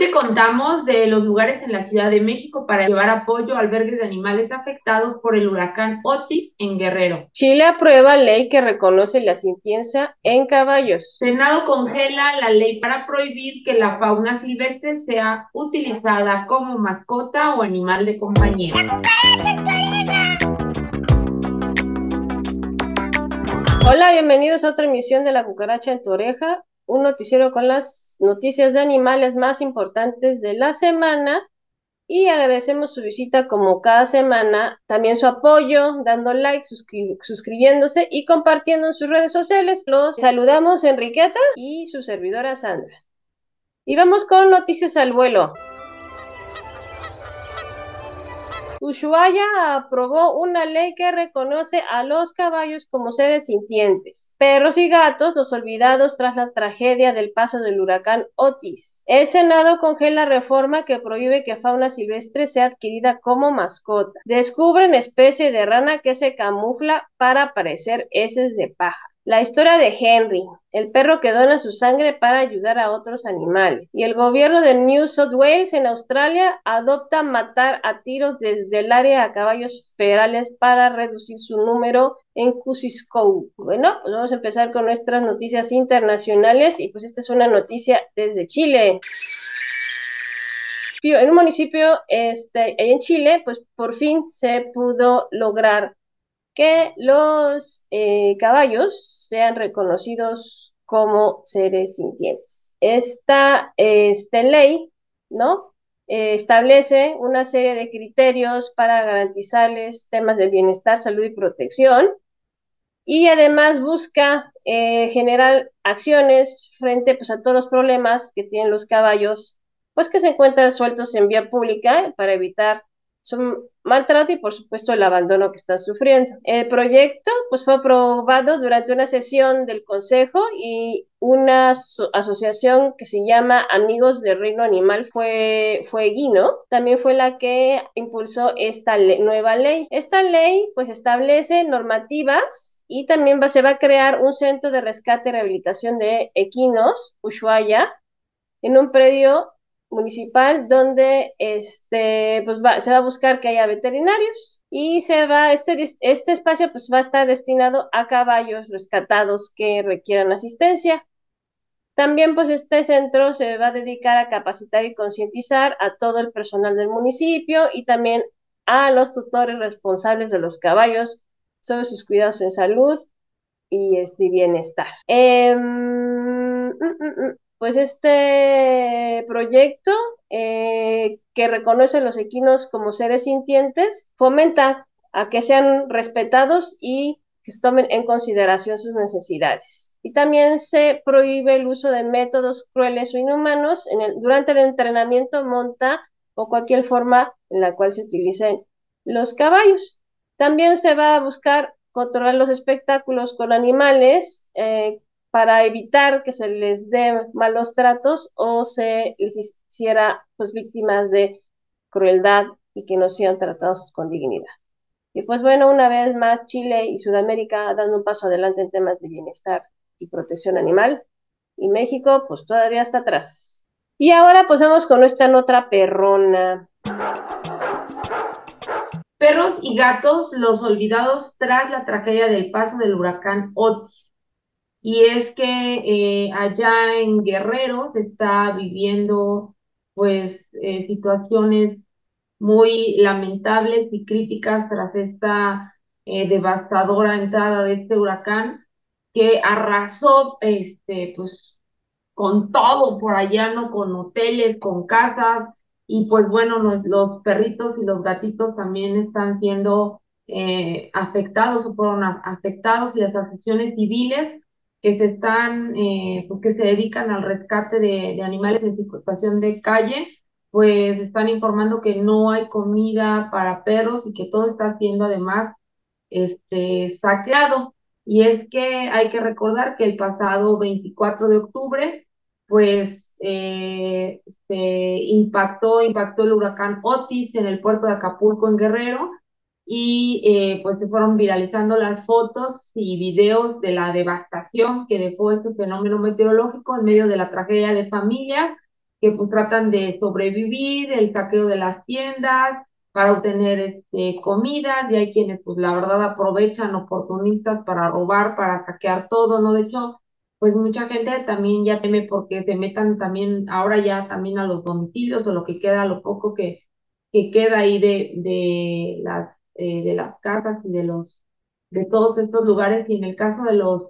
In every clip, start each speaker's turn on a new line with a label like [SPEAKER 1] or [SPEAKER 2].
[SPEAKER 1] te contamos de los lugares en la Ciudad de México para llevar apoyo a albergues de animales afectados por el huracán Otis en Guerrero.
[SPEAKER 2] Chile aprueba ley que reconoce la sintiencia en caballos.
[SPEAKER 1] Senado congela la ley para prohibir que la fauna silvestre sea utilizada como mascota o animal de compañía.
[SPEAKER 2] Hola, bienvenidos a otra emisión de La Cucaracha en tu oreja un noticiero con las noticias de animales más importantes de la semana y agradecemos su visita como cada semana, también su apoyo, dando like, suscribiéndose y compartiendo en sus redes sociales. Los saludamos Enriqueta y su servidora Sandra. Y vamos con noticias al vuelo. Ushuaia aprobó una ley que reconoce a los caballos como seres sintientes, perros y gatos los olvidados tras la tragedia del paso del huracán Otis. El Senado congela reforma que prohíbe que fauna silvestre sea adquirida como mascota. Descubren especie de rana que se camufla para parecer heces de paja. La historia de Henry, el perro que dona su sangre para ayudar a otros animales. Y el gobierno de New South Wales en Australia adopta matar a tiros desde el área a caballos federales para reducir su número en Cusisco. Bueno, pues vamos a empezar con nuestras noticias internacionales y pues esta es una noticia desde Chile. En un municipio este, en Chile, pues por fin se pudo lograr que los eh, caballos sean reconocidos como seres sintientes. Esta este, ley, ¿no? Eh, establece una serie de criterios para garantizarles temas de bienestar, salud y protección, y además busca eh, generar acciones frente pues, a todos los problemas que tienen los caballos, pues que se encuentran sueltos en vía pública para evitar su maltrato y por supuesto el abandono que están sufriendo. El proyecto pues fue aprobado durante una sesión del Consejo y una asociación que se llama Amigos del Reino Animal fue, fue Guino, también fue la que impulsó esta nueva ley. Esta ley pues establece normativas y también se va a crear un centro de rescate y rehabilitación de equinos, Ushuaia, en un predio municipal donde este, pues se va a buscar que haya veterinarios y se va, este, este espacio pues va a estar destinado a caballos rescatados que requieran asistencia. También pues este centro se va a dedicar a capacitar y concientizar a todo el personal del municipio y también a los tutores responsables de los caballos sobre sus cuidados en salud y este bienestar. Em, mm, mm, mm pues este proyecto eh, que reconoce a los equinos como seres sintientes fomenta a que sean respetados y que se tomen en consideración sus necesidades. Y también se prohíbe el uso de métodos crueles o inhumanos durante el entrenamiento, monta o cualquier forma en la cual se utilicen los caballos. También se va a buscar controlar los espectáculos con animales eh, para evitar que se les dé malos tratos o se les hiciera pues víctimas de crueldad y que no sean tratados con dignidad. Y pues bueno, una vez más Chile y Sudamérica dando un paso adelante en temas de bienestar y protección animal y México pues todavía está atrás. Y ahora pues vamos con nuestra nota perrona.
[SPEAKER 1] Perros y gatos, los olvidados tras la tragedia del paso del huracán Otis y es que eh, allá en Guerrero se está viviendo pues eh, situaciones muy lamentables y críticas tras esta eh, devastadora entrada de este huracán que arrasó este pues con todo por allá, ¿no? Con hoteles, con casas, y pues bueno, los, los perritos y los gatitos también están siendo afectados o fueron afectados y las asociaciones civiles que se están, eh, pues, que se dedican al rescate de, animales en situación de calle, pues están informando que no hay comida para perros y que todo está siendo además este, saqueado. Y es que hay que recordar que el pasado 24 de octubre, pues eh, se impactó, impactó el huracán Otis en el puerto de Acapulco, en Guerrero, y eh, pues se fueron viralizando las fotos y videos de la devastación que dejó este fenómeno meteorológico en medio de la tragedia de familias que pues tratan de sobrevivir, el saqueo de las tiendas para obtener este, comida, y hay quienes pues la verdad aprovechan oportunistas para robar, para saquear todo, ¿no? De hecho, pues mucha gente también ya teme porque se metan también, ahora ya también a los domicilios o lo que queda, lo poco que, que queda ahí de, de las, eh, de las casas y de los, de todos estos lugares, y en el caso de los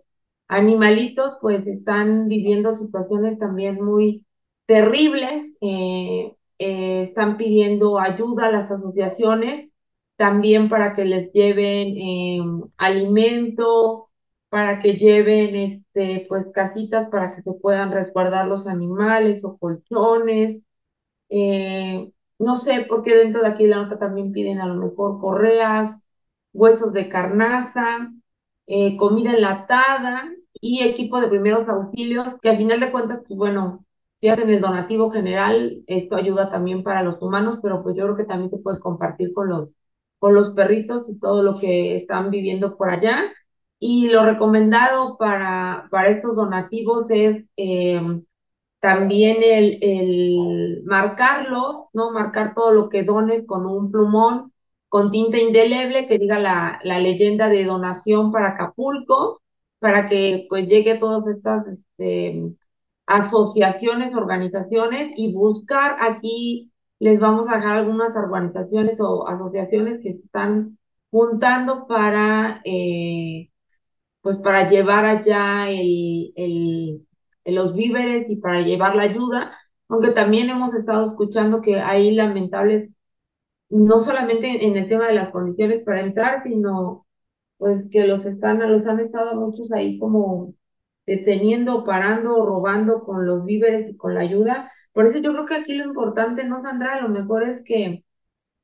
[SPEAKER 1] animalitos, pues están viviendo situaciones también muy terribles, eh, eh, están pidiendo ayuda a las asociaciones también para que les lleven eh, alimento, para que lleven este, pues casitas para que se puedan resguardar los animales o colchones. No sé por qué dentro de aquí de la nota también piden a lo mejor correas, huesos de carnaza, eh, comida enlatada y equipo de primeros auxilios, que al final de cuentas, pues bueno, si hacen el donativo general, esto ayuda también para los humanos, pero pues yo creo que también se puede compartir con los, con los perritos y todo lo que están viviendo por allá. Y lo recomendado para, para estos donativos es eh, también el, el marcarlo, ¿no? Marcar todo lo que dones con un plumón, con tinta indeleble que diga la, la leyenda de donación para Acapulco, para que pues llegue a todas estas este, asociaciones, organizaciones y buscar aquí, les vamos a dejar algunas organizaciones o asociaciones que están juntando para, eh, pues para llevar allá el, el, los víveres y para llevar la ayuda, aunque también hemos estado escuchando que hay lamentables, no solamente en el tema de las condiciones para entrar, sino pues que los están, los han estado muchos ahí como deteniendo, parando, robando con los víveres y con la ayuda. Por eso yo creo que aquí lo importante, ¿no, Sandra? Lo mejor es que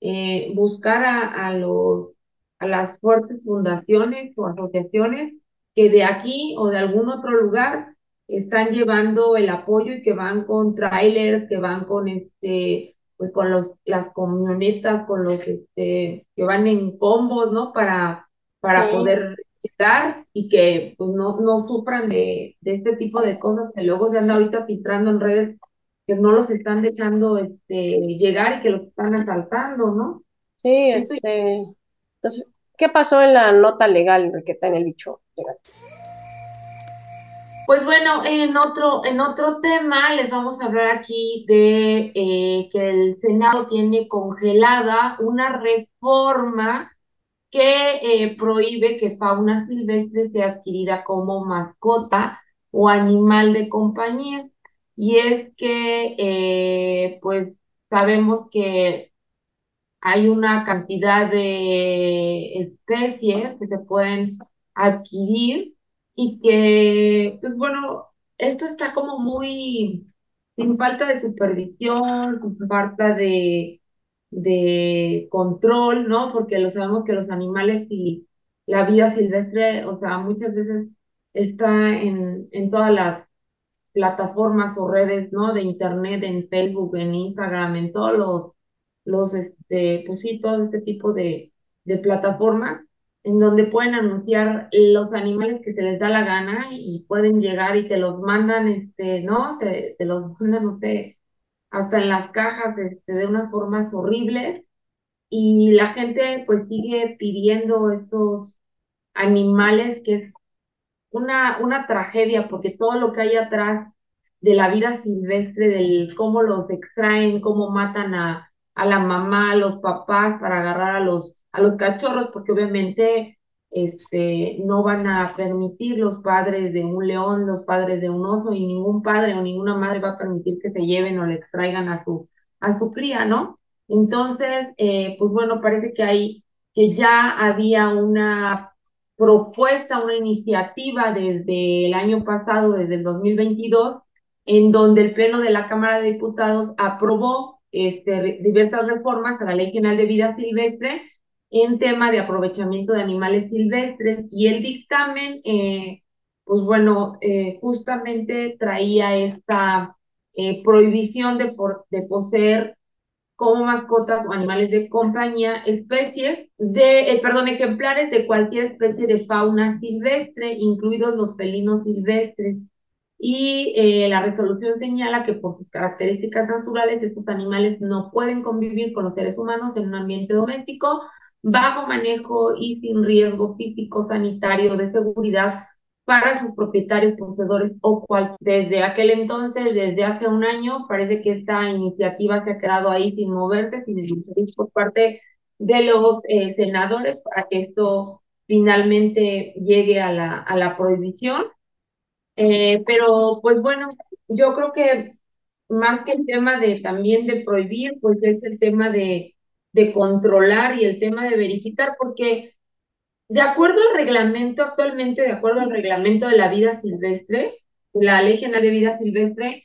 [SPEAKER 1] eh, buscar a, a, los, a las fuertes fundaciones o asociaciones que de aquí o de algún otro lugar están llevando el apoyo y que van con trailers, que van con este, pues con los, las camionetas, con los este, que van en combos, ¿no? Para, para
[SPEAKER 2] Sí.
[SPEAKER 1] poder llegar y que pues no, no sufran de, de este tipo de cosas que luego se anda ahorita filtrando en redes que no los están dejando este, llegar y que los están asaltando, ¿no?
[SPEAKER 2] Sí, este. Entonces, ¿qué pasó en la nota legal, Enriqueta, en el bicho legal?
[SPEAKER 1] Pues bueno, en otro, en otro tema les vamos a hablar aquí de eh, que el Senado tiene congelada una reforma que eh, prohíbe que fauna silvestre sea adquirida como mascota o animal de compañía. Y es que, eh, pues, sabemos que hay una cantidad de especies que se pueden adquirir y que, pues bueno, esto está como muy sin falta de supervisión, sin falta de, de control, ¿no? Porque lo sabemos que los animales y la vida silvestre, o sea, muchas veces está en, en todas las plataformas o redes, ¿no? De internet, en Facebook, en Instagram, en todos los, los, este, pues sí, todo este tipo de, de plataformas en donde pueden anunciar los animales que se les da la gana y pueden llegar y te los mandan, este, ¿no? Te, te los mandan, no sé, hasta en las cajas, este, de unas formas horribles y la gente pues sigue pidiendo estos animales que es una, una tragedia porque todo lo que hay atrás de la vida silvestre, del cómo los extraen, cómo matan a, a la mamá, a los papás para agarrar a los, a los cachorros, porque obviamente este, no van a permitir los padres de un león, los padres de un oso, y ningún padre o ninguna madre va a permitir que se lleven o le extraigan a su, a su cría, ¿no? Entonces, eh, pues bueno, parece que hay, que ya había una propuesta, una iniciativa desde el año pasado, desde el 2022, en donde el Pleno de la Cámara de Diputados aprobó este, diversas reformas a la Ley General de Vida Silvestre en tema de aprovechamiento de animales silvestres y el dictamen, eh, pues bueno, eh, justamente traía esta eh, prohibición de, por, de poseer como mascotas o animales de compañía, especies de, eh, perdón, ejemplares de cualquier especie de fauna silvestre, incluidos los felinos silvestres. y la resolución señala que por sus características naturales estos animales no pueden convivir con los seres humanos en un ambiente doméstico bajo manejo y sin riesgo físico, sanitario, de seguridad para sus propietarios, poseedores o cual. Desde aquel entonces, desde hace un año, parece que esta iniciativa se ha quedado ahí sin moverse, sin interés por parte de los eh, senadores para que esto finalmente llegue a la, a la prohibición. Eh, pero pues bueno, yo creo que más que el tema de también de prohibir, pues es el tema de, de controlar y el tema de verificar, porque de acuerdo al reglamento, actualmente, de acuerdo al reglamento de la vida silvestre, la Ley General de Vida Silvestre,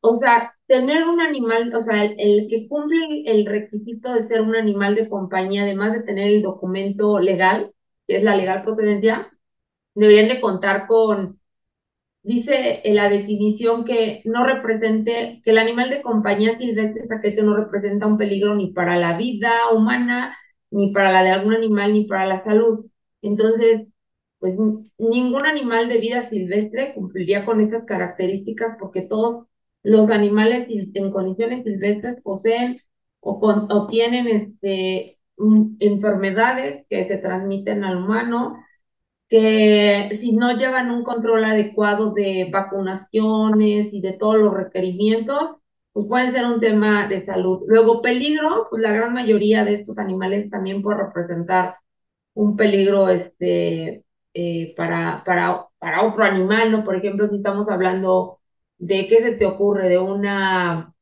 [SPEAKER 1] o sea, tener un animal, o sea, el, que cumple el requisito de ser un animal de compañía, además de tener el documento legal, que es la legal procedencia, deberían de contar con, dice en la definición que no represente, que el animal de compañía silvestre que no representa un peligro ni para la vida humana, ni para la de algún animal, ni para la salud. Entonces, pues ningún animal de vida silvestre cumpliría con esas características porque todos los animales en condiciones silvestres poseen o, con, tienen este, enfermedades que se transmiten al humano, que si no llevan un control adecuado de vacunaciones y de todos los requerimientos, pues pueden ser un tema de salud. Luego, peligro, pues la gran mayoría de estos animales también puede representar un peligro este, eh, para, para, para otro animal, ¿no? Por ejemplo, si estamos hablando de qué se te ocurre, de una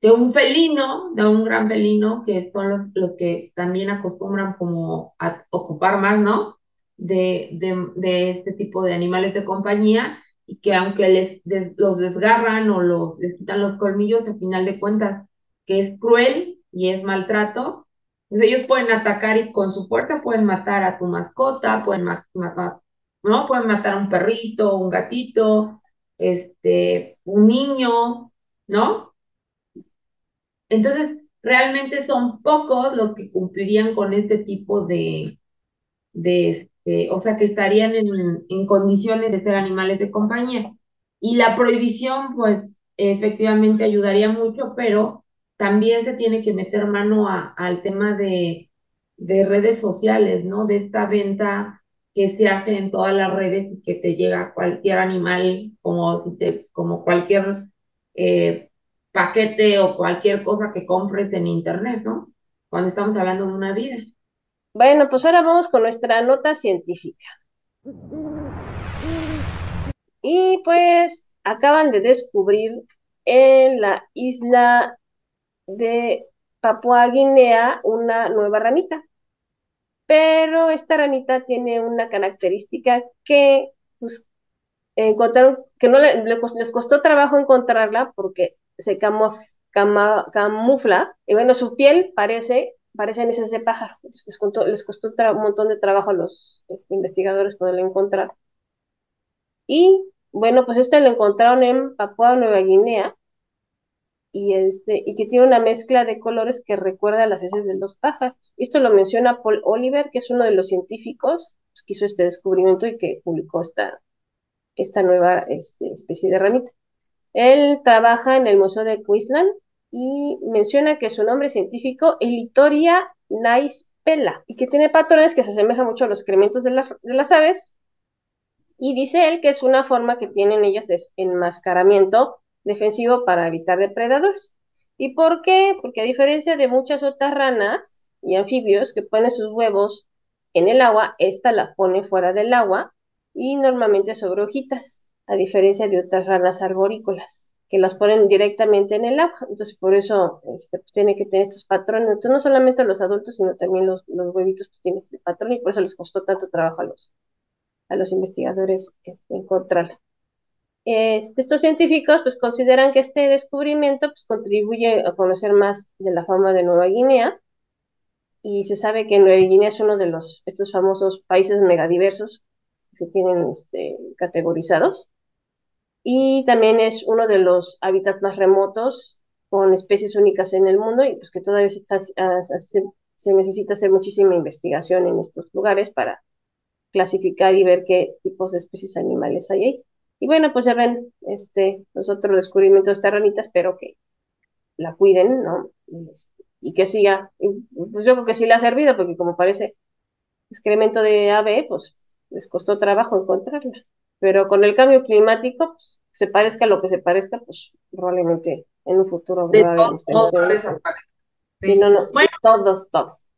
[SPEAKER 1] de un felino, de un gran felino, que son los, los que también acostumbran como a ocupar más, ¿no? De, de, de este tipo de animales de compañía, y que aunque les los desgarran o los, les quitan los colmillos, al final de cuentas, que es cruel y es maltrato, pues ellos pueden atacar y con su fuerza pueden matar a tu mascota, pueden matar, ¿no? Pueden matar a un perrito, un gatito, este, un niño, ¿no? Entonces, realmente son pocos los que cumplirían con este tipo de, de este, o sea, que estarían en, en condiciones de ser animales de compañía. Y la prohibición, pues, efectivamente ayudaría mucho, pero también se tiene que meter mano a, al tema de, de redes sociales, ¿no? De esta venta que se hace en todas las redes y que te llega cualquier animal, como, como cualquier eh, paquete o cualquier cosa que compres en internet, ¿no? Cuando estamos hablando de una vida.
[SPEAKER 2] Bueno, pues ahora vamos con nuestra nota científica. Y pues acaban de descubrir en la isla de Papua Guinea una nueva ranita. Pero esta ranita tiene una característica que pues, encontraron, que no les costó trabajo encontrarla porque se camufla, y bueno, su piel parece, parecen esas de pájaro. les, costó, les costó un montón de trabajo a los este, investigadores poderla encontrar. Y bueno, pues este lo encontraron en Papua Nueva Guinea, y, este, y que tiene una mezcla de colores que recuerda a las heces de los pájaros. Esto lo menciona Paul Oliver, que es uno de los científicos pues, que hizo este descubrimiento y que publicó esta, esta nueva este, especie de ranita. Él trabaja en el Museo de Queensland y menciona que su nombre científico es Litoria naispella y que tiene patrones que se asemejan mucho a los excrementos de, de las aves. Y dice él que es una forma que tienen ellas de enmascaramiento defensivo para evitar depredadores. ¿Y por qué? Porque a diferencia de muchas otras ranas y anfibios que ponen sus huevos en el agua, esta la pone fuera del agua y normalmente sobre hojitas, a diferencia de otras ranas arborícolas que las ponen directamente en el agua. Entonces, por eso este, pues, tiene que tener estos patrones. Entonces, no solamente los adultos, sino también los, los huevitos pues, tienen este patrón y por eso les costó tanto trabajo a los, a los investigadores este, encontrarla. Este, estos científicos pues consideran que este descubrimiento pues, contribuye a conocer más de la fauna de Nueva Guinea y se sabe que Nueva Guinea es uno de los estos famosos países megadiversos que se tienen este, categorizados y también es uno de los hábitats más remotos con especies únicas en el mundo y pues que todavía se, se necesita hacer muchísima investigación en estos lugares para clasificar y ver qué tipos de especies animales hay ahí. Y bueno, pues ya ven, este, los otros descubrimientos ranitas, espero que la cuiden, ¿no? Y que siga, pues yo creo que sí le ha servido, porque como parece excremento de ave, pues les costó trabajo encontrarla. Pero con el cambio climático, pues, se parezca a lo que se parezca, pues probablemente en un futuro
[SPEAKER 1] de todos,
[SPEAKER 2] no, no, bueno. todos, todos.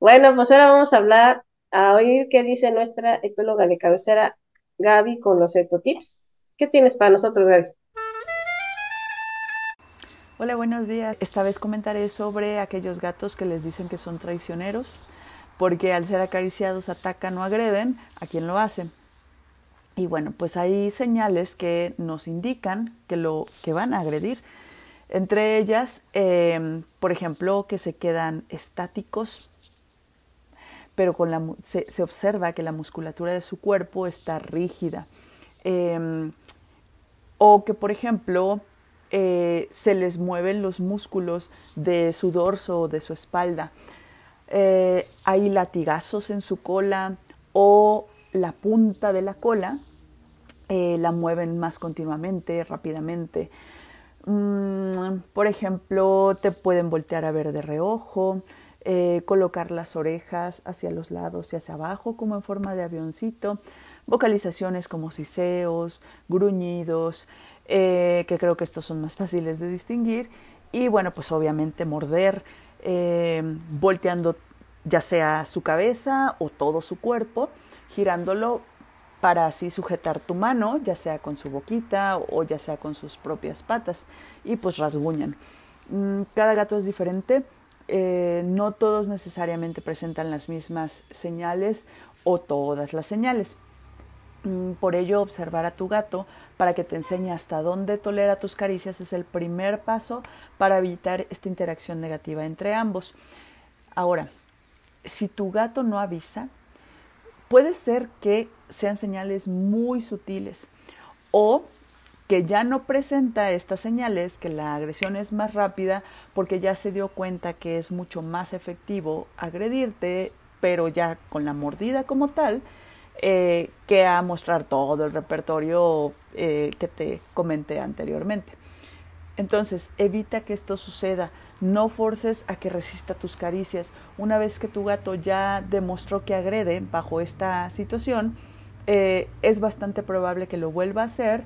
[SPEAKER 2] Bueno, pues ahora vamos a hablar, a oír qué dice nuestra etóloga de cabecera, Gaby, con los etotips. ¿Qué tienes para nosotros, Gaby?
[SPEAKER 3] Hola, buenos días. Esta vez comentaré sobre aquellos gatos que les dicen que son traicioneros, porque al ser acariciados atacan o agreden a quien lo hace. Y bueno, pues hay señales que nos indican que lo que van a agredir. Entre ellas, em, por ejemplo, que se quedan estáticos, pero con la, se, observa que la musculatura de su cuerpo está rígida. Em, o que, por ejemplo, eh, se les mueven los músculos de su dorso o de su espalda. Eh, hay latigazos en su cola o la punta de la cola eh, la mueven más continuamente, rápidamente. Mm, por ejemplo, te pueden voltear a ver de reojo, colocar las orejas hacia los lados y hacia abajo como en forma de avioncito, vocalizaciones como siseos, gruñidos, eh, que creo que estos son más fáciles de distinguir. Y bueno, pues obviamente morder, eh, volteando ya sea su cabeza o todo su cuerpo, girándolo para así sujetar tu mano, ya sea con su boquita o ya sea con sus propias patas, y pues rasguñan. Mm, cada gato es diferente, eh, no todos necesariamente presentan las mismas señales o todas las señales. Mm, por ello, observar a tu gato para que te enseñe hasta dónde tolera tus caricias es el primer paso para evitar esta interacción negativa entre ambos. Ahora, si tu gato no avisa, puede ser que sean señales muy sutiles o que ya no presenta estas señales, que la agresión es más rápida porque ya se dio cuenta que es mucho más efectivo agredirte, pero ya con la mordida como tal, eh, que a mostrar todo el repertorio eh, que te comenté anteriormente. Entonces, evita que esto suceda. No forces a que resista tus caricias. Una vez que tu gato ya demostró que agrede bajo esta situación, eh, es bastante probable que lo vuelva a hacer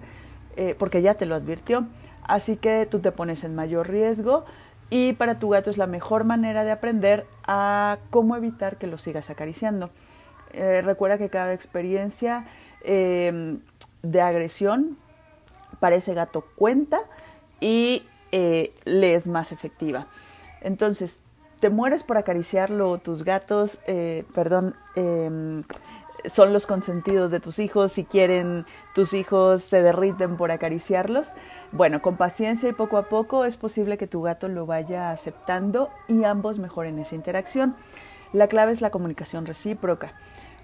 [SPEAKER 3] porque ya te lo advirtió. Así que tú te pones en mayor riesgo y para tu gato es la mejor manera de aprender a cómo evitar que lo sigas acariciando. Eh, recuerda que cada experiencia em, de agresión para ese gato cuenta y eh, le es más efectiva. Entonces, te mueres por acariciarlo, tus gatos, eh, perdón, em, son los consentidos de tus hijos, si quieren tus hijos se derriten por acariciarlos. Bueno, con paciencia y poco a poco es posible que tu gato lo vaya aceptando y ambos mejoren esa interacción. La clave es la comunicación recíproca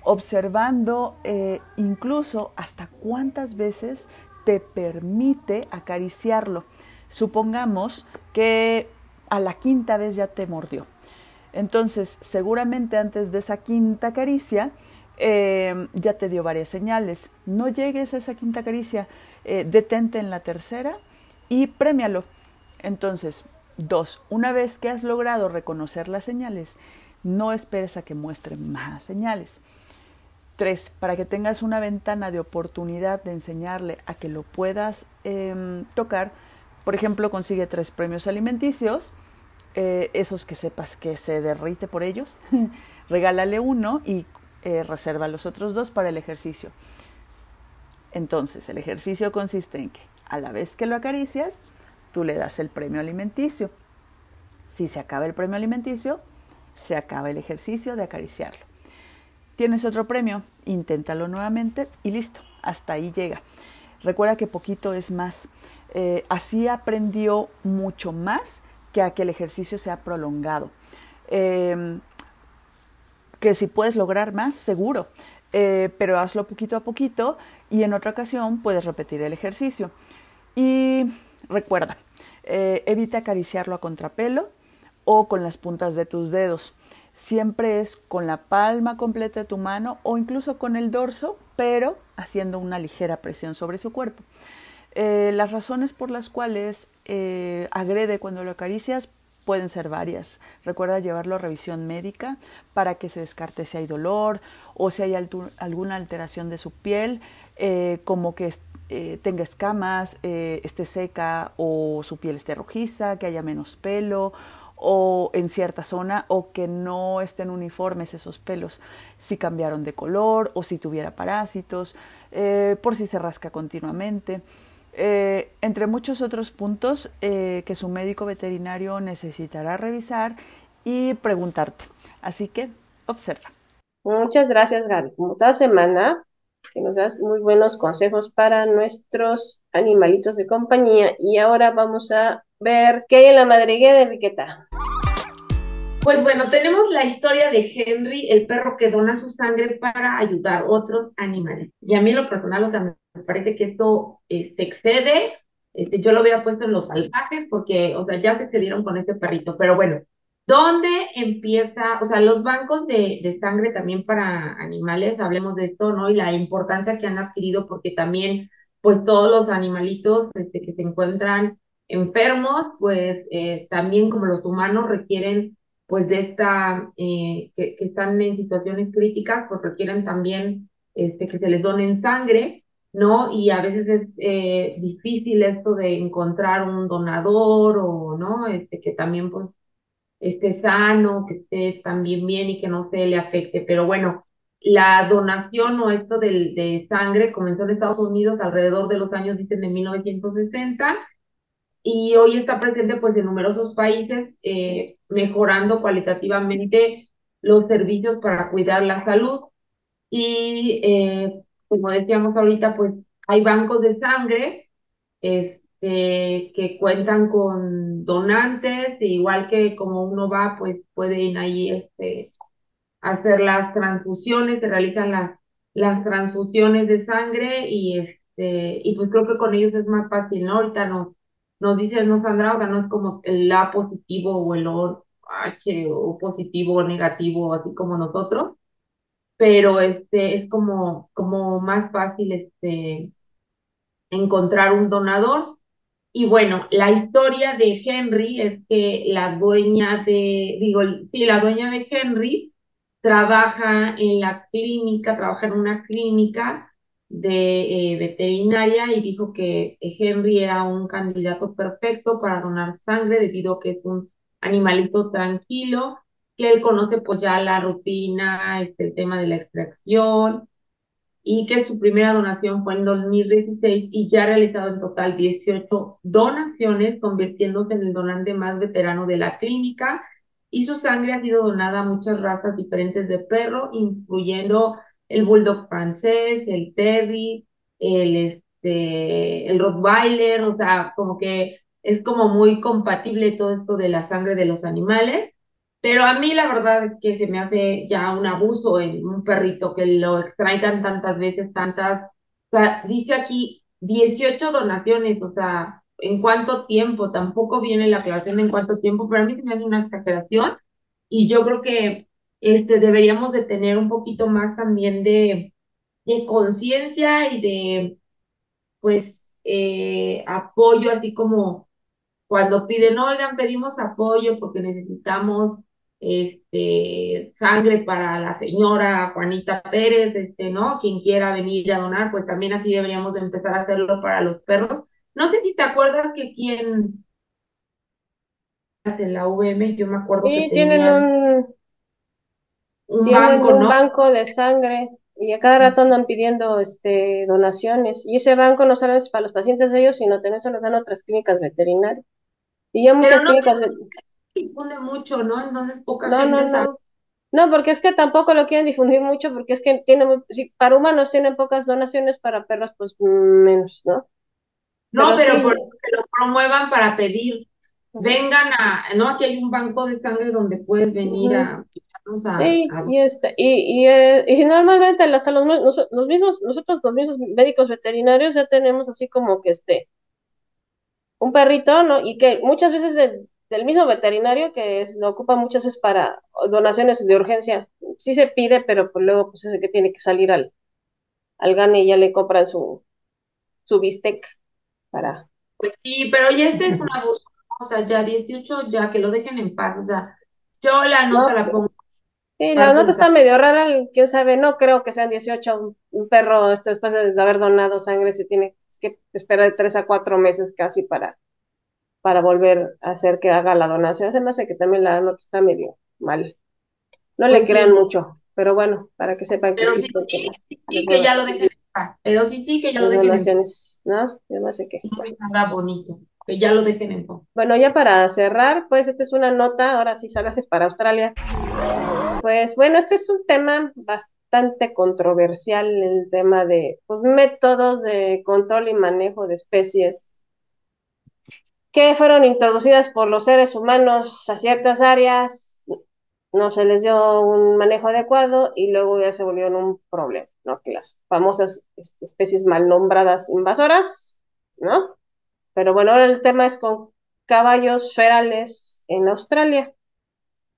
[SPEAKER 3] observando eh, incluso hasta cuántas veces te permite acariciarlo. Supongamos que a la quinta vez ya te mordió. Entonces, seguramente antes de esa quinta caricia, eh, ya te dio varias señales. No llegues a esa quinta caricia, eh, detente en la tercera y premialo. Entonces, dos, una vez que has logrado reconocer las señales, no esperes a que muestren más señales. Tres, para que tengas una ventana de oportunidad de enseñarle a que lo puedas em, tocar, por ejemplo, consigue tres premios alimenticios, eh, esos que sepas que se derrite por ellos, regálale uno y eh, reserva los otros dos para el ejercicio. Entonces, el ejercicio consiste en que a la vez que lo acaricias, tú le das el premio alimenticio. Si se acaba el premio alimenticio, se acaba el ejercicio de acariciarlo. Tienes otro premio, inténtalo nuevamente y listo, hasta ahí llega. Recuerda que poquito es más. Eh, así aprendió mucho más que a que el ejercicio sea prolongado. Em, que si puedes lograr más, seguro, eh, pero hazlo poquito a poquito y en otra ocasión puedes repetir el ejercicio. Y recuerda, eh, evita acariciarlo a contrapelo o con las puntas de tus dedos. Siempre es con la palma completa de tu mano o incluso con el dorso, pero haciendo una ligera presión sobre su cuerpo. Eh, las razones por las cuales agrede cuando lo acaricias pueden ser varias. Recuerda llevarlo a revisión médica para que se descarte si hay dolor o si hay alguna alteración de su piel, eh, como que eh, tenga escamas, eh, esté seca o su piel esté rojiza, que haya menos pelo o en cierta zona o que no estén uniformes esos pelos, si cambiaron de color o si tuviera parásitos, por si se rasca continuamente. Entre muchos otros puntos que su médico veterinario necesitará revisar y preguntarte. Así que observa.
[SPEAKER 2] Muchas gracias, Gaby. Como toda semana, que nos das muy buenos consejos para nuestros animalitos de compañía. Y ahora vamos a ver qué hay en la madriguera de Enriqueta.
[SPEAKER 1] Pues bueno, tenemos la historia de Henry, el perro que dona su sangre para ayudar a otros animales. Y a mí lo personal o sea, me parece que esto se este, excede. Este, yo lo había puesto en los salvajes porque, o sea, ya se excedieron con este perrito. Pero bueno, ¿Dónde empieza, o sea, los bancos de, de, sangre también para animales, hablemos de esto, ¿no? Y la importancia que han adquirido porque también, pues todos los animalitos este, que se encuentran enfermos, pues eh, también como los humanos requieren, pues de esta, eh, que, que, están en situaciones críticas, pues requieren también este, que se les donen sangre, ¿no? Y a veces es eh, difícil esto de encontrar un donador o, ¿no? Este, que también, pues, esté sano, que esté también bien y que no se le afecte. Pero bueno, la donación o esto de, de sangre comenzó en Estados Unidos alrededor de los años, dicen, de 1960 y hoy está presente pues en numerosos países, eh, mejorando cualitativamente los servicios para cuidar la salud. Y eh, como decíamos ahorita, pues hay bancos de sangre, eh, que cuentan con donantes, igual que como uno va, pues pueden ahí este, hacer las transfusiones, se realizan las, las transfusiones de sangre y este, y pues creo que con ellos es más fácil, ¿no? Ahorita nos, nos dices, no Sandra, o sea, no es como el A positivo o el O H o positivo o negativo, así como nosotros, pero este es como, como más fácil este encontrar un donador. Y bueno, la historia de Henry es que la dueña de, digo, sí, la dueña de Henry trabaja en la clínica, trabaja en una clínica de eh, veterinaria y dijo que Henry era un candidato perfecto para donar sangre debido a que es un animalito tranquilo, él conoce pues ya la rutina, este, el tema de la extracción, y que su primera donación fue en 2016 y ya ha realizado en total 18 donaciones, convirtiéndose en el donante más veterano de la clínica y su sangre ha sido donada a muchas razas diferentes de perro, incluyendo el bulldog francés, el terrier, el, este, el rottweiler, o sea, como que es como muy compatible todo esto de la sangre de los animales. Pero a mí la verdad es que se me hace ya un abuso en un perrito que lo extraigan tantas veces, tantas, o sea, dice aquí 18 donaciones, o sea, ¿en cuánto tiempo? Tampoco viene la aclaración en cuánto tiempo, pero a mí se me hace una exageración y yo creo que este, deberíamos de tener un poquito más también de, de conciencia y de, pues, eh, apoyo, así como cuando piden, oigan, pedimos apoyo porque necesitamos este, sangre para la señora Juanita Pérez, este, ¿no? Quien quiera venir a donar, pues también así deberíamos de empezar a hacerlo para los perros. No sé si te acuerdas que quien en la VM, yo me acuerdo que
[SPEAKER 2] tienen un, un banco, un banco de sangre y a cada rato andan pidiendo este donaciones y ese banco no solamente es para los pacientes de ellos, sino también se los dan otras clínicas veterinarias. Y ya muchas clínicas veterinarias
[SPEAKER 1] difunde mucho, ¿no? Entonces poca no, gente
[SPEAKER 2] no, no. No, porque es que tampoco lo quieren difundir mucho, porque es que tiene, si para humanos tienen pocas donaciones, para perros pues menos, ¿no?
[SPEAKER 1] No, pero, por que lo promuevan para pedir, vengan a, ¿no? Aquí hay un banco de sangre donde puedes venir a,
[SPEAKER 2] sí, y este, y, y, eh, y normalmente hasta los, los mismos, nosotros los mismos médicos veterinarios ya tenemos así como que este, un perrito, ¿no? Y que muchas veces de, del mismo veterinario que es, lo ocupa muchas veces para donaciones de urgencia. Sí se pide, pero pues luego pues es el que tiene que salir al, al gane y ya le compran su, su bistec para...
[SPEAKER 1] Pues sí, pero ya este es un abuso, o sea, ya 18, ya que lo dejen en paz, o sea, yo la nota la pongo.
[SPEAKER 2] Sí, la nota está medio rara, quién sabe, no creo que sean 18, un perro este, después de haber donado sangre se tiene que esperar de 3 a 4 meses casi para, para volver a hacer que haga la donación, me hace que también la nota está medio mal. No le pues crean mucho, pero bueno, para que sepan que
[SPEAKER 1] pero sí, sí, sí, que ya lo dejen pero sí, sí, que ya lo dejen en paz.
[SPEAKER 2] ¿no? Yo no sé qué.
[SPEAKER 1] No es nada bonito, que ya lo dejen en paz.
[SPEAKER 2] Bueno, ya para cerrar, pues esta es una nota, ahora sí, salvajes para Australia. Pues bueno, este es un tema bastante controversial, el tema de pues, métodos de control y manejo de especies que fueron introducidas por los seres humanos a ciertas áreas, no se les dio un manejo adecuado y luego ya se volvieron un problema, ¿no? Las famosas este, especies mal nombradas invasoras, ¿no? Pero bueno, ahora el tema es con caballos ferales en Australia.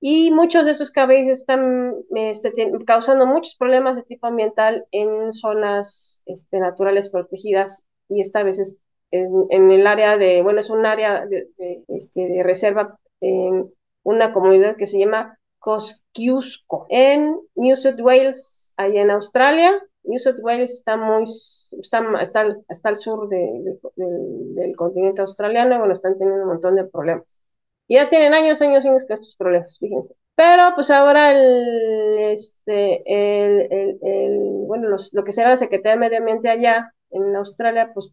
[SPEAKER 2] Y muchos de esos caballos están este, causando muchos problemas de tipo ambiental en zonas este, naturales protegidas y esta vez es en, el área de, bueno, es un área de, este, de reserva en una comunidad que se llama Kosciuszko en New South Wales, allá en Australia. New South Wales está muy está, está, al sur de, del continente australiano y bueno, están teniendo un montón de problemas. Y ya tienen años, años, años con estos problemas, fíjense. Pero pues ahora el, este, el, el, bueno, lo que será la Secretaría de Medio Ambiente allá en Australia, pues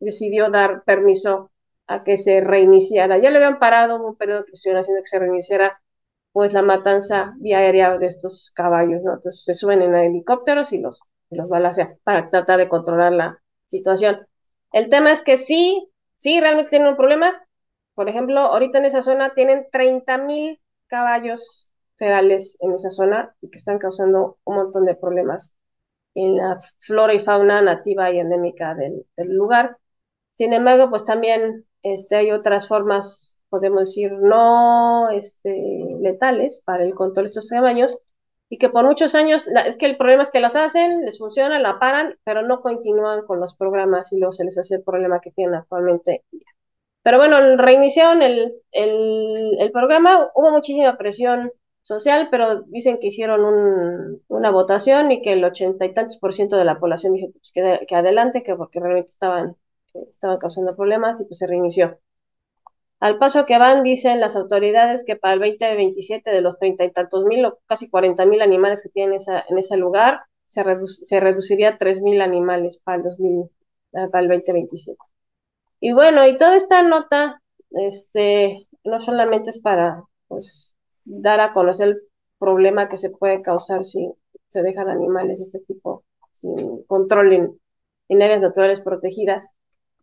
[SPEAKER 2] decidió dar permiso a que se reiniciara. Ya le habían parado un periodo que estuvieron haciendo que se reiniciara pues la matanza vía aérea de estos caballos, ¿no? Entonces se suben en helicópteros y los, los para tratar de controlar la situación. El tema es que sí, sí, realmente tienen un problema. Por ejemplo, ahorita en esa zona tienen 30 mil caballos ferales en esa zona y que están causando un montón de problemas en la flora y fauna nativa y endémica del lugar. Sin embargo, pues también este, hay otras formas podemos decir, no este, letales para el control de estos tamaños y que por muchos años, es que el problema es que las hacen, les funciona, la paran, pero no continúan con los programas y luego se les hace el problema que tienen actualmente. Pero bueno, reiniciaron el, el, el programa, hubo muchísima presión social, pero dicen que hicieron un, una votación y que el ochenta y tantos por ciento de la población dijo pues, que, que adelante, que porque realmente estaban, estaban causando problemas y pues se reinició. Al paso que van, dicen las autoridades que para el 2027 de los treinta y tantos mil o casi cuarenta mil animales que tienen esa, en ese lugar, se, se reduciría tres mil animales para el, 2000, ah, para el 2027. Y bueno, y toda esta nota, este, no solamente es para, pues, dar a conocer el problema que se puede causar si se dejan animales de este tipo sin control en, en áreas naturales protegidas,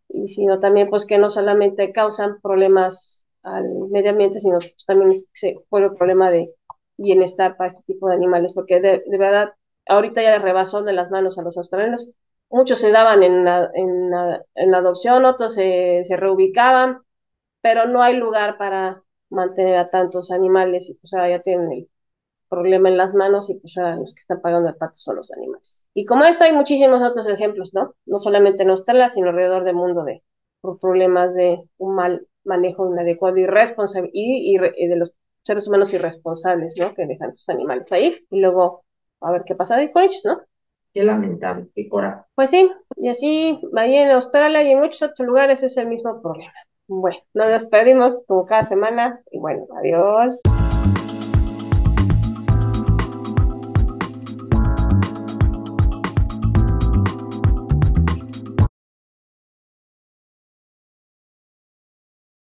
[SPEAKER 2] y sino también pues que no solamente causan problemas al medio ambiente, sino pues, también se el problema de bienestar para este tipo de animales, porque de, verdad ahorita ya rebasó de las manos a los australianos. Muchos se daban en la, en en adopción, otros se, se, reubicaban, pero no hay lugar para mantener a tantos animales pues ahora ya tienen el problema en las manos y pues ahora los que están pagando el pato son los animales. Y como esto hay muchísimos otros ejemplos, ¿no? No solamente en Australia, sino alrededor del mundo de por problemas de un mal manejo inadecuado y, responsable, y, de los seres humanos irresponsables, ¿no? Que dejan sus animales ahí y luego a ver qué pasa con ellos, ¿no?
[SPEAKER 1] Qué lamentable, qué coraje.
[SPEAKER 2] Pues sí, y así ahí en Australia y en muchos otros lugares es el mismo problema. Bueno, nos despedimos como cada semana y bueno, adiós.